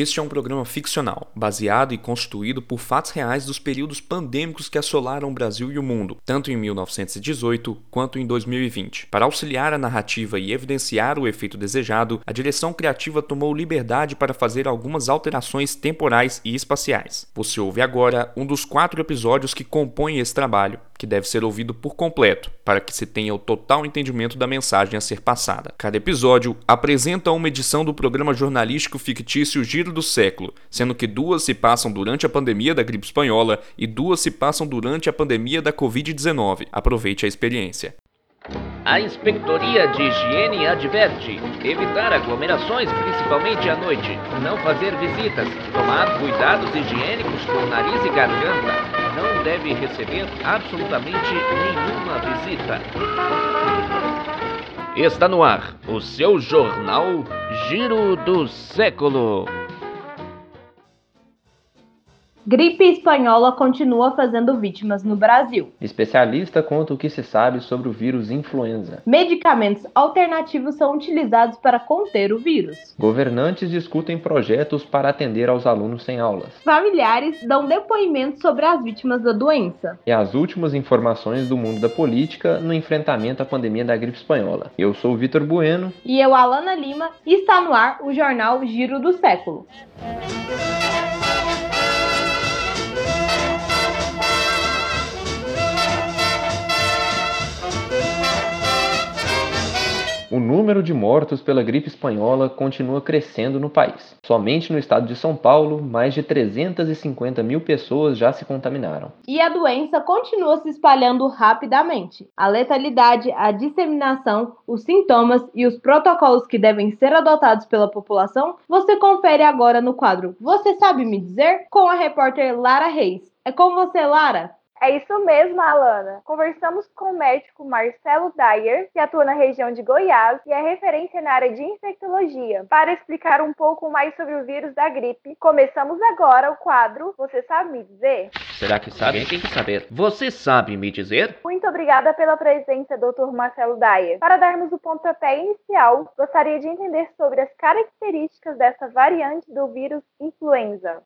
Este é um programa ficcional, baseado e constituído por fatos reais dos períodos pandêmicos que assolaram o Brasil e o mundo, tanto em 1918 quanto em 2020. Para auxiliar a narrativa e evidenciar o efeito desejado, a direção criativa tomou liberdade para fazer algumas alterações temporais e espaciais. Você ouve agora um dos quatro episódios que compõem esse trabalho, que deve ser ouvido por completo, para que se tenha o total entendimento da mensagem a ser passada. Cada episódio apresenta uma edição do programa jornalístico fictício Giro do Século, sendo que duas se passam durante a pandemia da gripe espanhola e duas se passam durante a pandemia da Covid-19. Aproveite a experiência. A Inspetoria de Higiene adverte: evitar aglomerações, principalmente à noite, não fazer visitas, tomar cuidados higiênicos com nariz e garganta, não deve receber absolutamente nenhuma visita. Está no ar o seu jornal Giro do Século. Gripe espanhola continua fazendo vítimas no Brasil. Especialista conta o que se sabe sobre o vírus influenza. Medicamentos alternativos são utilizados para conter o vírus. Governantes discutem projetos para atender aos alunos sem aulas. Familiares dão depoimentos sobre as vítimas da doença. E as últimas informações do mundo da política no enfrentamento à pandemia da gripe espanhola. Eu sou o Vitor Bueno. E eu, Alana Lima, e está no ar o jornal Giro do Século. Número de mortos pela gripe espanhola continua crescendo no país. Somente no estado de São Paulo, mais de 350 mil pessoas já se contaminaram. E a doença continua se espalhando rapidamente. A letalidade, a disseminação, os sintomas e os protocolos que devem ser adotados pela população, você confere agora no quadro Você Sabe Me Dizer? com a repórter Lara Reis. É com você, Lara! É isso mesmo, Alana. Conversamos com o médico Marcelo Dyer, que atua na região de Goiás e é referência na área de infectologia, para explicar um pouco mais sobre o vírus da gripe. Começamos agora o quadro Você Sabe Me Dizer? Será que sabe? Tem que saber. Você sabe me dizer? Muito obrigada pela presença, Dr. Marcelo Dyer. Para darmos o pontapé inicial, gostaria de entender sobre as características dessa variante do vírus influenza.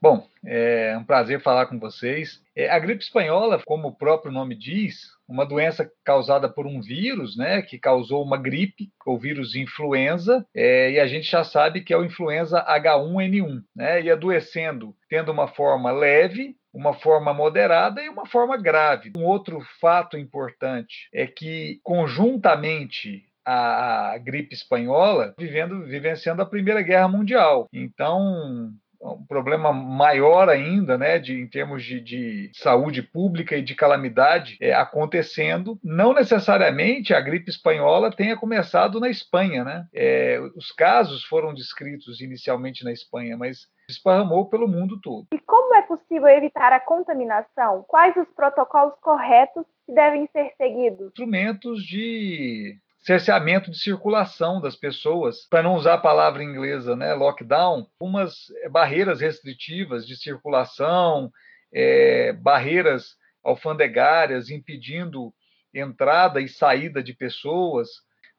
Bom, é um prazer falar com vocês. É, a gripe espanhola, como o próprio nome diz, uma doença causada por um vírus, né, que causou uma gripe, o vírus influenza, é, e a gente já sabe que é o influenza H1N1, né, e adoecendo, tendo uma forma leve, uma forma moderada e uma forma grave. Um outro fato importante é que, conjuntamente a, gripe espanhola, vivendo, vivenciando a Primeira Guerra Mundial. Então, um problema maior ainda, né, de, em termos de, de saúde pública e de calamidade é, acontecendo. Não necessariamente a gripe espanhola tenha começado na Espanha, né? É, os casos foram descritos inicialmente na Espanha, mas esparramou pelo mundo todo. E como é possível evitar a contaminação? Quais os protocolos corretos que devem ser seguidos? Instrumentos de cerceamento de circulação das pessoas, para não usar a palavra inglesa, né, lockdown, umas eh, barreiras restritivas de circulação, é, barreiras alfandegárias impedindo entrada e saída de pessoas,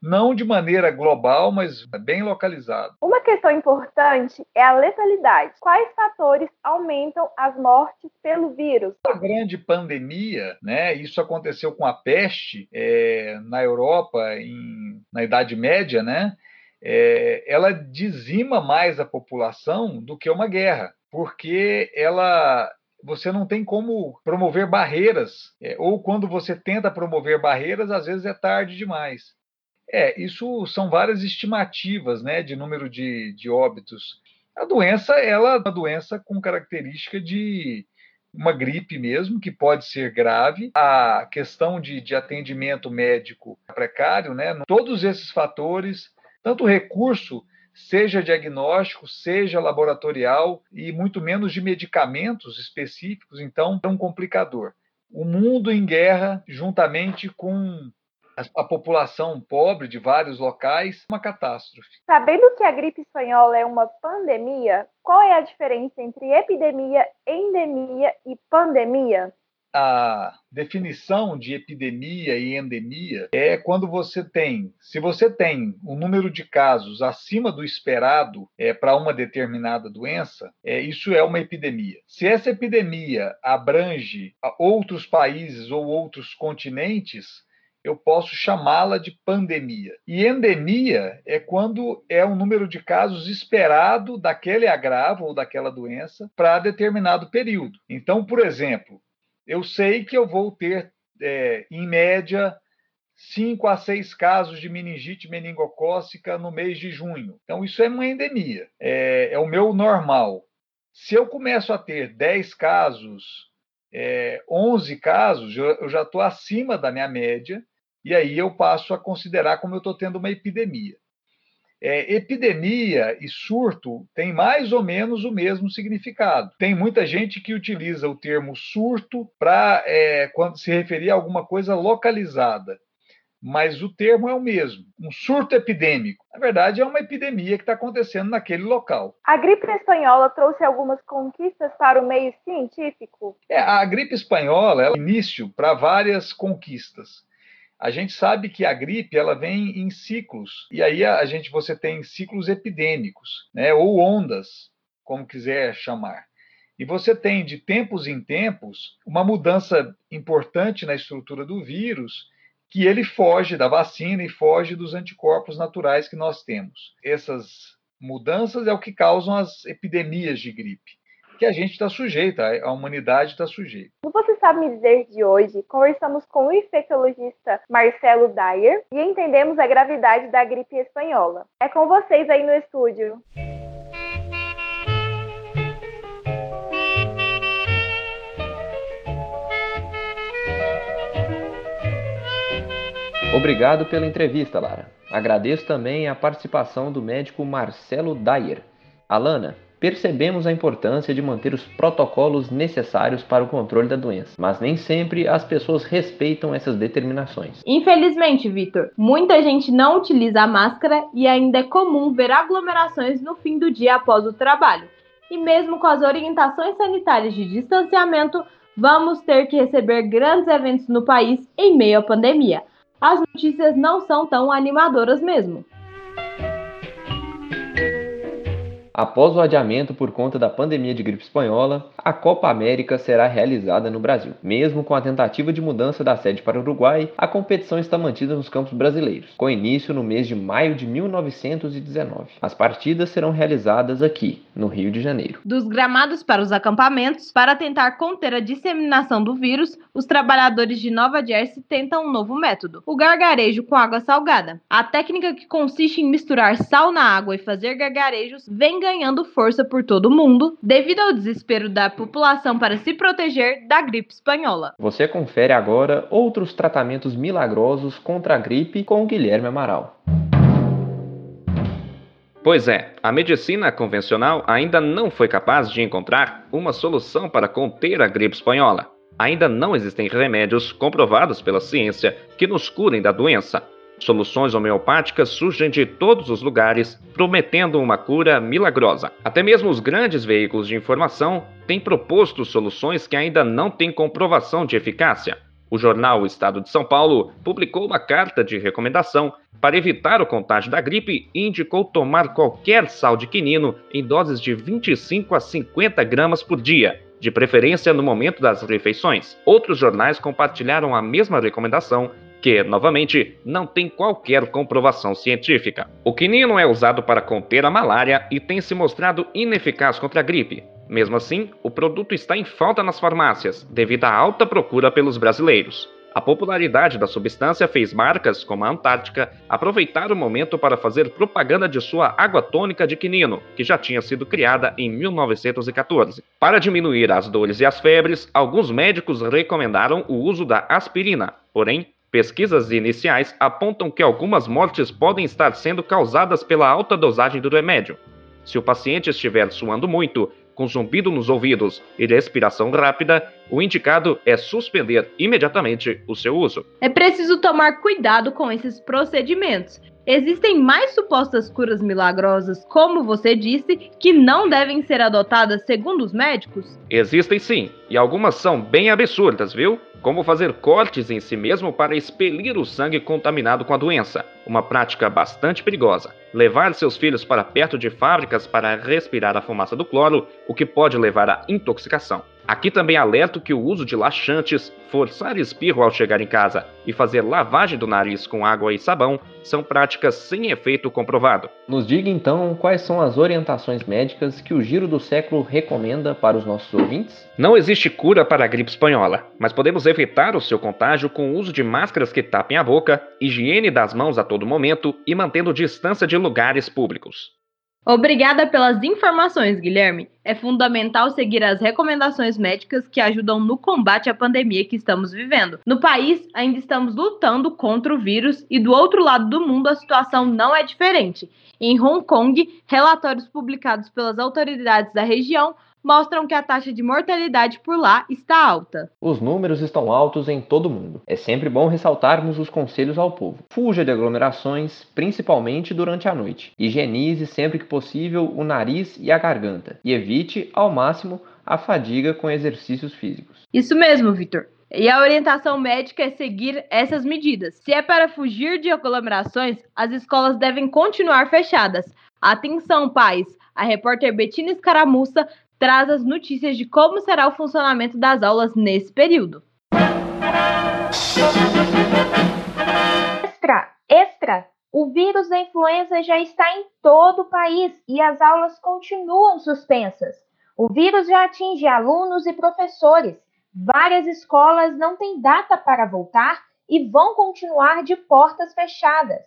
não de maneira global, mas bem localizada. Uma questão importante é a letalidade. Quais fatores aumentam as mortes pelo vírus? A grande pandemia, né? Isso aconteceu com a peste é, na Europa em, na Idade Média, né? É, ela dizima mais a população do que uma guerra, porque ela você não tem como promover barreiras, é, ou quando você tenta promover barreiras, às vezes é tarde demais. É, isso são várias estimativas né, de número de, de óbitos. A doença ela é uma doença com característica de uma gripe mesmo, que pode ser grave. A questão de, de atendimento médico precário, né? Todos esses fatores, tanto recurso, seja diagnóstico, seja laboratorial, e muito menos de medicamentos específicos, então é um complicador. O mundo em guerra, juntamente com a população pobre de vários locais, uma catástrofe. Sabendo que a gripe espanhola é uma pandemia, qual é a diferença entre epidemia, endemia e pandemia? a definição de epidemia e endemia é quando você tem, se você tem um número de casos acima do esperado é, para uma determinada doença, é, isso é uma epidemia. Se essa epidemia abrange outros países ou outros continentes, eu posso chamá-la de pandemia. E endemia é quando é um número de casos esperado daquele agravo ou daquela doença para determinado período. Então, por exemplo, eu sei que eu vou ter, é, em média, 5 a 6 casos de meningite meningocócica no mês de junho. Então, isso é uma endemia, é, é o meu normal. Se eu começo a ter 10 casos, é, 11 casos, eu, eu já estou acima da minha média, e aí eu passo a considerar como eu estou tendo uma epidemia. É, epidemia e surto têm mais ou menos o mesmo significado. Tem muita gente que utiliza o termo surto para é, quando se referir a alguma coisa localizada, mas o termo é o mesmo, um surto epidêmico. Na verdade, é uma epidemia que está acontecendo naquele local. A gripe espanhola trouxe algumas conquistas para o meio científico? É, a gripe espanhola é início para várias conquistas. A gente sabe que a gripe ela vem em ciclos e aí a gente você tem ciclos epidêmicos, né, ou ondas, como quiser chamar. E você tem de tempos em tempos uma mudança importante na estrutura do vírus que ele foge da vacina e foge dos anticorpos naturais que nós temos. Essas mudanças é o que causam as epidemias de gripe que a gente está sujeito, a humanidade está sujeita. No Você Sabe Me Dizer de hoje, conversamos com o infectologista Marcelo Dyer e entendemos a gravidade da gripe espanhola. É com vocês aí no estúdio. Obrigado pela entrevista, Lara. Agradeço também a participação do médico Marcelo Dyer. Alana, Percebemos a importância de manter os protocolos necessários para o controle da doença, mas nem sempre as pessoas respeitam essas determinações. Infelizmente, Vitor, muita gente não utiliza a máscara e ainda é comum ver aglomerações no fim do dia após o trabalho. E mesmo com as orientações sanitárias de distanciamento, vamos ter que receber grandes eventos no país em meio à pandemia. As notícias não são tão animadoras mesmo. Após o adiamento por conta da pandemia de gripe espanhola, a Copa América será realizada no Brasil. Mesmo com a tentativa de mudança da sede para o Uruguai, a competição está mantida nos campos brasileiros, com início no mês de maio de 1919. As partidas serão realizadas aqui, no Rio de Janeiro. Dos gramados para os acampamentos, para tentar conter a disseminação do vírus, os trabalhadores de Nova Jersey tentam um novo método: o gargarejo com água salgada. A técnica que consiste em misturar sal na água e fazer gargarejos vem ganhando força por todo o mundo devido ao desespero da população para se proteger da gripe espanhola. Você confere agora outros tratamentos milagrosos contra a gripe com o Guilherme Amaral. Pois é, a medicina convencional ainda não foi capaz de encontrar uma solução para conter a gripe espanhola. Ainda não existem remédios comprovados pela ciência que nos curem da doença. Soluções homeopáticas surgem de todos os lugares, prometendo uma cura milagrosa. Até mesmo os grandes veículos de informação têm proposto soluções que ainda não têm comprovação de eficácia. O jornal o Estado de São Paulo publicou uma carta de recomendação para evitar o contágio da gripe e indicou tomar qualquer sal de quinino em doses de 25 a 50 gramas por dia, de preferência no momento das refeições. Outros jornais compartilharam a mesma recomendação que, novamente, não tem qualquer comprovação científica. O quinino é usado para conter a malária e tem se mostrado ineficaz contra a gripe. Mesmo assim, o produto está em falta nas farmácias, devido à alta procura pelos brasileiros. A popularidade da substância fez marcas como a Antártica aproveitar o momento para fazer propaganda de sua água tônica de quinino, que já tinha sido criada em 1914. Para diminuir as dores e as febres, alguns médicos recomendaram o uso da aspirina. Porém, Pesquisas iniciais apontam que algumas mortes podem estar sendo causadas pela alta dosagem do remédio. Se o paciente estiver suando muito, com zumbido nos ouvidos e respiração rápida, o indicado é suspender imediatamente o seu uso. É preciso tomar cuidado com esses procedimentos Existem mais supostas curas milagrosas, como você disse, que não devem ser adotadas segundo os médicos? Existem sim, e algumas são bem absurdas, viu? Como fazer cortes em si mesmo para expelir o sangue contaminado com a doença, uma prática bastante perigosa. Levar seus filhos para perto de fábricas para respirar a fumaça do cloro, o que pode levar à intoxicação. Aqui também alerto que o uso de laxantes, forçar espirro ao chegar em casa e fazer lavagem do nariz com água e sabão são práticas sem efeito comprovado. Nos diga então quais são as orientações médicas que o Giro do Século recomenda para os nossos ouvintes? Não existe cura para a gripe espanhola, mas podemos evitar o seu contágio com o uso de máscaras que tapem a boca, higiene das mãos a todo momento e mantendo distância de lugares públicos. Obrigada pelas informações, Guilherme. É fundamental seguir as recomendações médicas que ajudam no combate à pandemia que estamos vivendo. No país, ainda estamos lutando contra o vírus e do outro lado do mundo a situação não é diferente. Em Hong Kong, relatórios publicados pelas autoridades da região mostram que a taxa de mortalidade por lá está alta. Os números estão altos em todo o mundo. É sempre bom ressaltarmos os conselhos ao povo. Fuja de aglomerações, principalmente durante a noite. Higienize sempre que possível o nariz e a garganta. E evite, ao máximo, a fadiga com exercícios físicos. Isso mesmo, Vitor. E a orientação médica é seguir essas medidas. Se é para fugir de aglomerações, as escolas devem continuar fechadas. Atenção, pais! A repórter Betina Escaramuça traz as notícias de como será o funcionamento das aulas nesse período. Extra, extra! O vírus da influenza já está em todo o país e as aulas continuam suspensas. O vírus já atinge alunos e professores. Várias escolas não têm data para voltar e vão continuar de portas fechadas.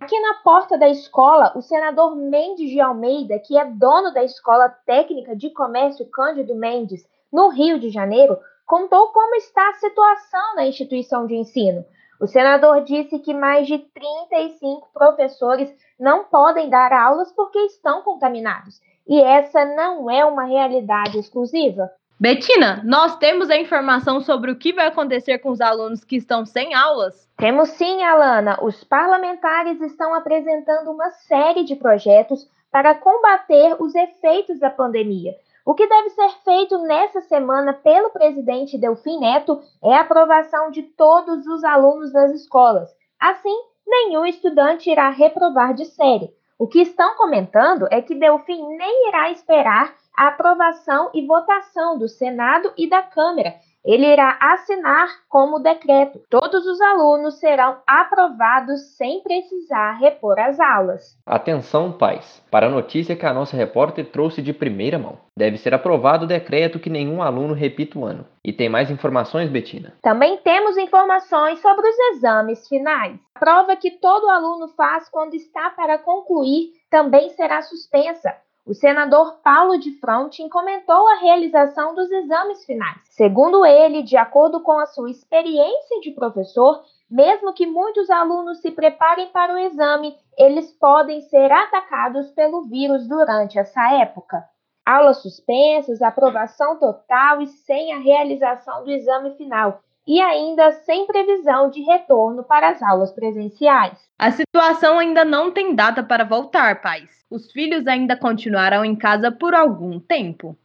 Aqui na porta da escola, o senador Mendes de Almeida, que é dono da Escola Técnica de Comércio Cândido Mendes, no Rio de Janeiro, contou como está a situação na instituição de ensino. O senador disse que mais de 35 professores não podem dar aulas porque estão contaminados. E essa não é uma realidade exclusiva. Betina, nós temos a informação sobre o que vai acontecer com os alunos que estão sem aulas? Temos sim, Alana. Os parlamentares estão apresentando uma série de projetos para combater os efeitos da pandemia. O que deve ser feito nessa semana pelo presidente Delfim Neto é a aprovação de todos os alunos das escolas. Assim, nenhum estudante irá reprovar de série. O que estão comentando é que Delfim nem irá esperar a aprovação e votação do Senado e da Câmara. Ele irá assinar como decreto. Todos os alunos serão aprovados sem precisar repor as aulas. Atenção, pais, para a notícia que a nossa repórter trouxe de primeira mão. Deve ser aprovado o decreto que nenhum aluno repita o ano. E tem mais informações, Betina? Também temos informações sobre os exames finais. A prova que todo aluno faz quando está para concluir também será suspensa. O senador Paulo de Frontin comentou a realização dos exames finais. Segundo ele, de acordo com a sua experiência de professor, mesmo que muitos alunos se preparem para o exame, eles podem ser atacados pelo vírus durante essa época. Aulas suspensas, aprovação total e sem a realização do exame final e ainda sem previsão de retorno para as aulas presenciais. A situação ainda não tem data para voltar, pais. Os filhos ainda continuarão em casa por algum tempo.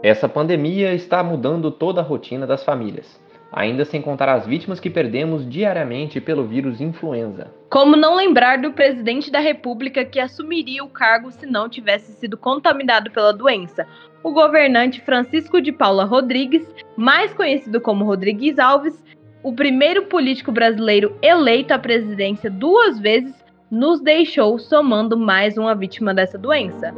Essa pandemia está mudando toda a rotina das famílias ainda sem contar as vítimas que perdemos diariamente pelo vírus influenza. Como não lembrar do presidente da República que assumiria o cargo se não tivesse sido contaminado pela doença? O governante Francisco de Paula Rodrigues, mais conhecido como Rodrigues Alves, o primeiro político brasileiro eleito à presidência duas vezes, nos deixou somando mais uma vítima dessa doença.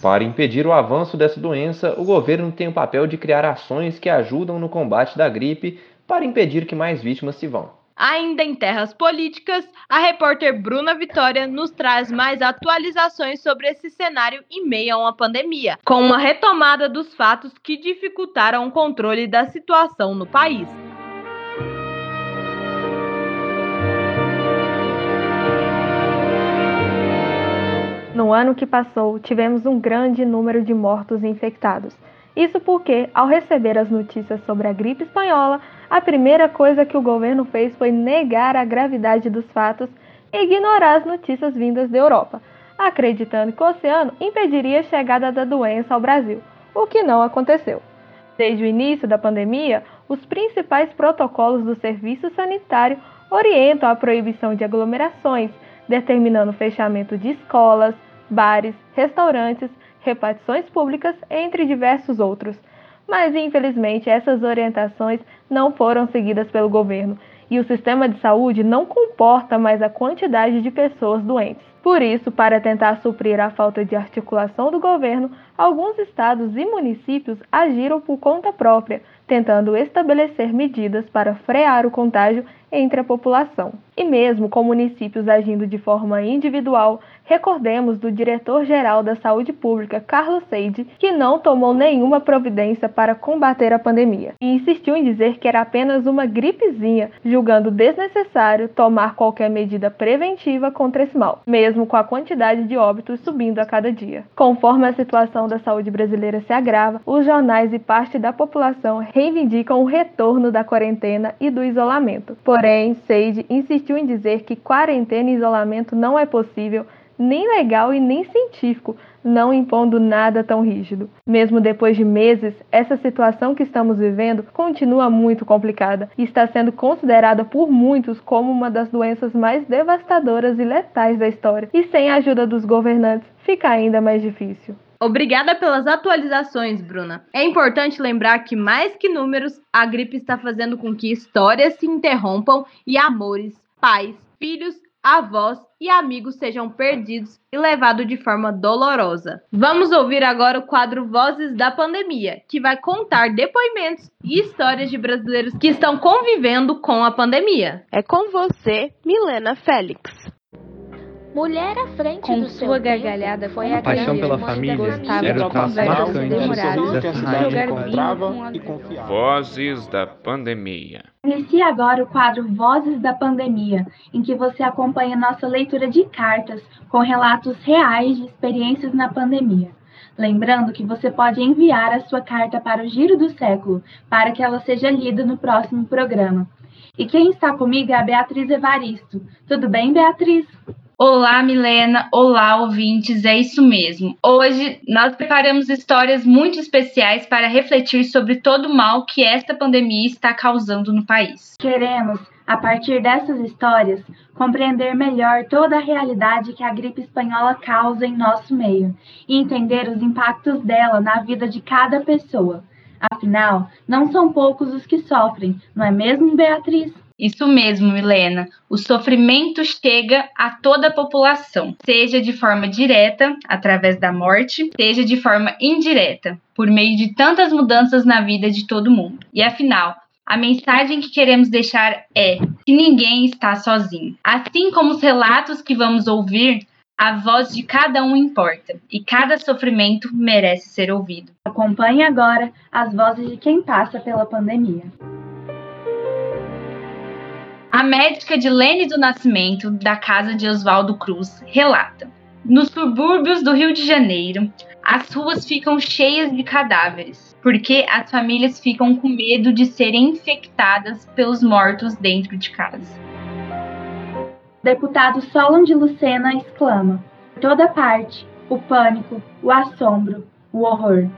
Para impedir o avanço dessa doença, o governo tem o papel de criar ações que ajudam no combate da gripe para impedir que mais vítimas se vão. Ainda em terras políticas, a repórter Bruna Vitória nos traz mais atualizações sobre esse cenário em meio a uma pandemia, com uma retomada dos fatos que dificultaram o controle da situação no país. No ano que passou, tivemos um grande número de mortos infectados Isso porque, ao receber as notícias sobre a gripe espanhola, a primeira coisa que o governo fez foi negar a gravidade dos fatos e ignorar as notícias vindas da Europa, acreditando que o oceano impediria a chegada da doença ao Brasil, o que não aconteceu. Desde o início da pandemia, os principais protocolos do serviço sanitário orientam a proibição de aglomerações, determinando o fechamento de escolas, bares, restaurantes, repartições públicas, entre diversos outros. Mas, infelizmente, essas orientações não foram seguidas pelo governo e o sistema de saúde não comporta mais a quantidade de pessoas doentes. Por isso, para tentar suprir a falta de articulação do governo, alguns estados e municípios agiram por conta própria, tentando estabelecer medidas para frear o contágio entre a população. E mesmo com municípios agindo de forma individual, recordemos do diretor-geral da Saúde Pública, Carlos Seide, que não tomou nenhuma providência para combater a pandemia e insistiu em dizer que era apenas uma gripezinha, julgando desnecessário tomar qualquer medida preventiva contra esse mal, mesmo com a quantidade de óbitos subindo a cada dia. Conforme a situação da saúde brasileira se agrava, os jornais e parte da população reivindicam o retorno da quarentena e do isolamento. Porém, Seide insistiu em dizer que quarentena e isolamento não é possível, nem legal e nem científico, não impondo nada tão rígido. Mesmo depois de meses, essa situação que estamos vivendo continua muito complicada e está sendo considerada por muitos como uma das doenças mais devastadoras e letais da história. E sem a ajuda dos governantes, fica ainda mais difícil. Obrigada pelas atualizações, Bruna. É importante lembrar que, mais que números, a gripe está fazendo com que histórias se interrompam e amores, pais, filhos, avós e amigos sejam perdidos e levados de forma dolorosa. Vamos ouvir agora o quadro Vozes da Pandemia, que vai contar depoimentos e histórias de brasileiros que estão convivendo com a pandemia. É com você, Milena Félix. Mulher à frente Com do sua seu gargalhada foi a a Paixão pela família era de o traço marcante dessa encontrava e a- confiava. Vozes da Pandemia. Inicia agora o quadro Vozes da Pandemia, em que você acompanha nossa leitura de cartas com relatos reais de experiências na pandemia. Lembrando que você pode enviar a sua carta para o Giro do Século, para que ela seja lida no próximo programa. E quem está comigo é a Beatriz Evaristo. Tudo bem, Beatriz? Olá, Milena. Olá, ouvintes. É isso mesmo. Hoje nós preparamos histórias muito especiais para refletir sobre todo o mal que esta pandemia está causando no país. Queremos, a partir dessas histórias, compreender melhor toda a realidade que a gripe espanhola causa em nosso meio e entender os impactos dela na vida de cada pessoa. Afinal, não são poucos os que sofrem, não é mesmo, Beatriz? Isso mesmo, Milena. O sofrimento chega a toda a população, seja de forma direta, através da morte, seja de forma indireta, por meio de tantas mudanças na vida de todo mundo. E afinal, a mensagem que queremos deixar é que ninguém está sozinho. Assim como os relatos que vamos ouvir, a voz de cada um importa e cada sofrimento merece ser ouvido. Acompanhe agora as vozes de quem passa pela pandemia. A médica de Lene do Nascimento, da casa de Oswaldo Cruz, relata: Nos subúrbios do Rio de Janeiro, as ruas ficam cheias de cadáveres, porque as famílias ficam com medo de serem infectadas pelos mortos dentro de casa. Deputado Solon de Lucena exclama: Por toda parte, o pânico, o assombro, o horror.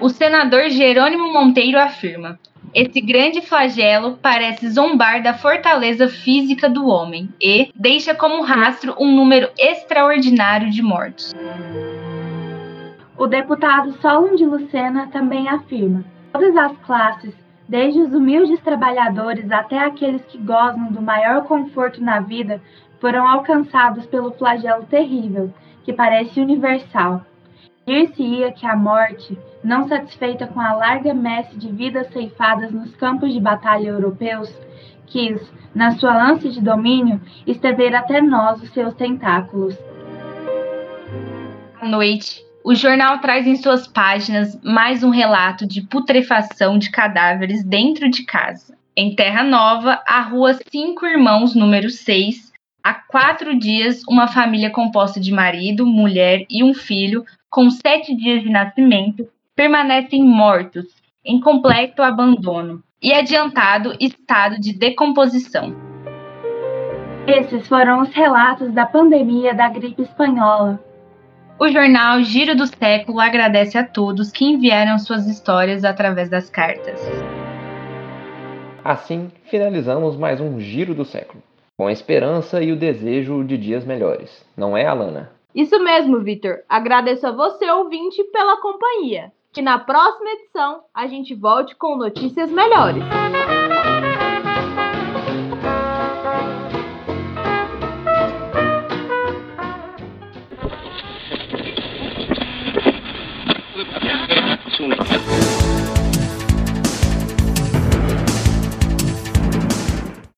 O senador Jerônimo Monteiro afirma: esse grande flagelo parece zombar da fortaleza física do homem e deixa como rastro um número extraordinário de mortos. O deputado Solon de Lucena também afirma: todas as classes, desde os humildes trabalhadores até aqueles que gozam do maior conforto na vida, foram alcançados pelo flagelo terrível, que parece universal. Dir-se-ia que a morte, não satisfeita com a larga messe de vidas ceifadas nos campos de batalha europeus, quis, na sua ânsia de domínio, estender até nós os seus tentáculos. À noite, o jornal traz em suas páginas mais um relato de putrefação de cadáveres dentro de casa. Em Terra Nova, a rua Cinco Irmãos, número 6, há quatro dias, uma família composta de marido, mulher e um filho, com sete dias de nascimento, permanecem mortos, em completo abandono e adiantado estado de decomposição. Esses foram os relatos da pandemia da gripe espanhola. O jornal Giro do Século agradece a todos que enviaram suas histórias através das cartas. Assim, finalizamos mais um Giro do Século, com a esperança e o desejo de dias melhores, não é, Alana? Isso mesmo, Vitor. Agradeço a você, ouvinte, pela companhia. Que na próxima edição a gente volte com notícias melhores.